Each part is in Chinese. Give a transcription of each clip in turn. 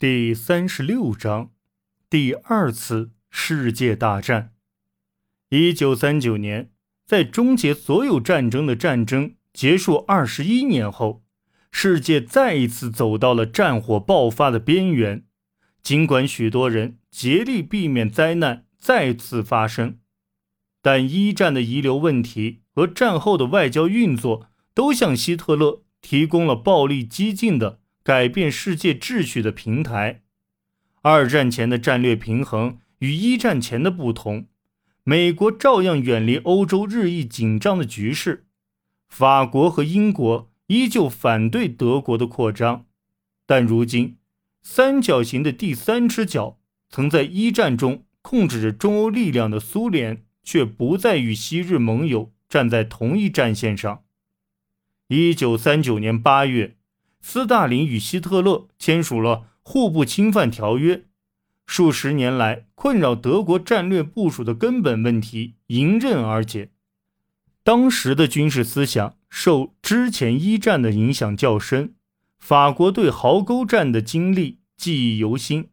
第三十六章，第二次世界大战。一九三九年，在终结所有战争的战争结束二十一年后，世界再一次走到了战火爆发的边缘。尽管许多人竭力避免灾难再次发生，但一战的遗留问题和战后的外交运作都向希特勒提供了暴力激进的。改变世界秩序的平台。二战前的战略平衡与一战前的不同，美国照样远离欧洲日益紧张的局势，法国和英国依旧反对德国的扩张。但如今，三角形的第三只脚，曾在一战中控制着中欧力量的苏联，却不再与昔日盟友站在同一战线上。一九三九年八月。斯大林与希特勒签署了互不侵犯条约，数十年来困扰德国战略部署的根本问题迎刃而解。当时的军事思想受之前一战的影响较深，法国对壕沟战的经历记忆犹新，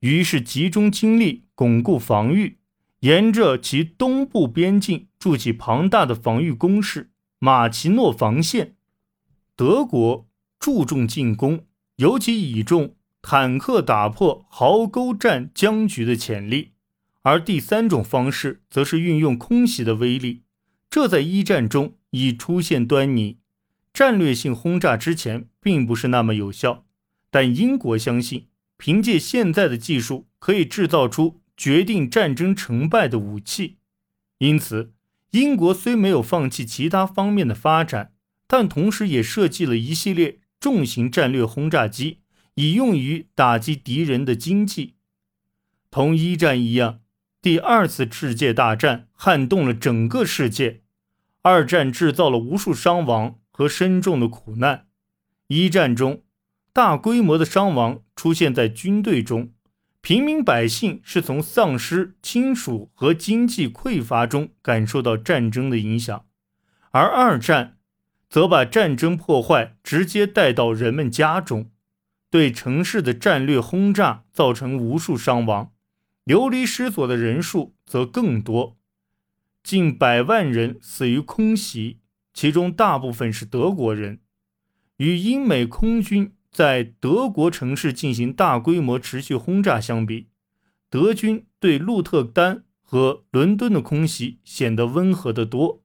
于是集中精力巩固防御，沿着其东部边境筑起庞大的防御工事——马奇诺防线。德国。注重进攻，尤其倚重坦克打破壕沟战僵局的潜力；而第三种方式则是运用空袭的威力，这在一战中已出现端倪。战略性轰炸之前并不是那么有效，但英国相信，凭借现在的技术，可以制造出决定战争成败的武器。因此，英国虽没有放弃其他方面的发展，但同时也设计了一系列。重型战略轰炸机以用于打击敌人的经济。同一战一样，第二次世界大战撼动了整个世界。二战制造了无数伤亡和深重的苦难。一战中，大规模的伤亡出现在军队中，平民百姓是从丧失亲属和经济匮乏中感受到战争的影响。而二战。则把战争破坏直接带到人们家中，对城市的战略轰炸造成无数伤亡，流离失所的人数则更多，近百万人死于空袭，其中大部分是德国人。与英美空军在德国城市进行大规模持续轰炸相比，德军对鹿特丹和伦敦的空袭显得温和得多。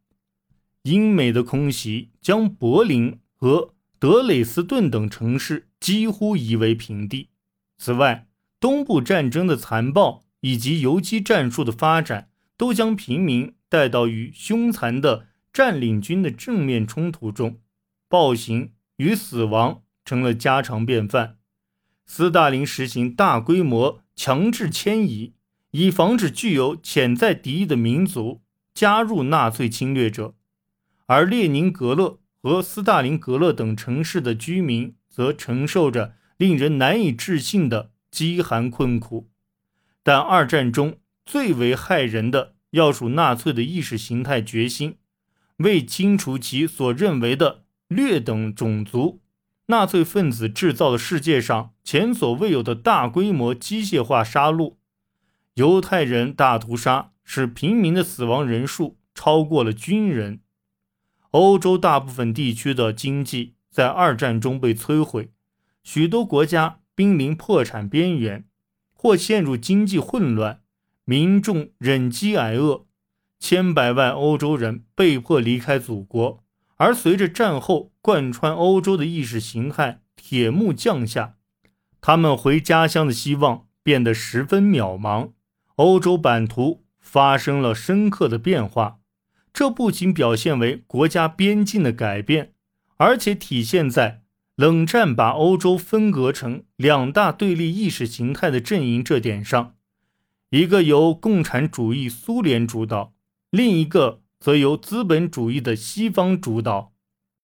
英美的空袭将柏林和德累斯顿等城市几乎夷为平地。此外，东部战争的残暴以及游击战术的发展，都将平民带到与凶残的占领军的正面冲突中，暴行与死亡成了家常便饭。斯大林实行大规模强制迁移，以防止具有潜在敌意的民族加入纳粹侵略者。而列宁格勒和斯大林格勒等城市的居民则承受着令人难以置信的饥寒困苦。但二战中最为害人的，要数纳粹的意识形态决心。为清除其所认为的劣等种族，纳粹分子制造了世界上前所未有的大规模机械化杀戮。犹太人大屠杀使平民的死亡人数超过了军人。欧洲大部分地区的经济在二战中被摧毁，许多国家濒临破产边缘，或陷入经济混乱，民众忍饥挨饿，千百万欧洲人被迫离开祖国。而随着战后贯穿欧洲的意识形态铁幕降下，他们回家乡的希望变得十分渺茫。欧洲版图发生了深刻的变化。这不仅表现为国家边境的改变，而且体现在冷战把欧洲分隔成两大对立意识形态的阵营这点上：一个由共产主义苏联主导，另一个则由资本主义的西方主导。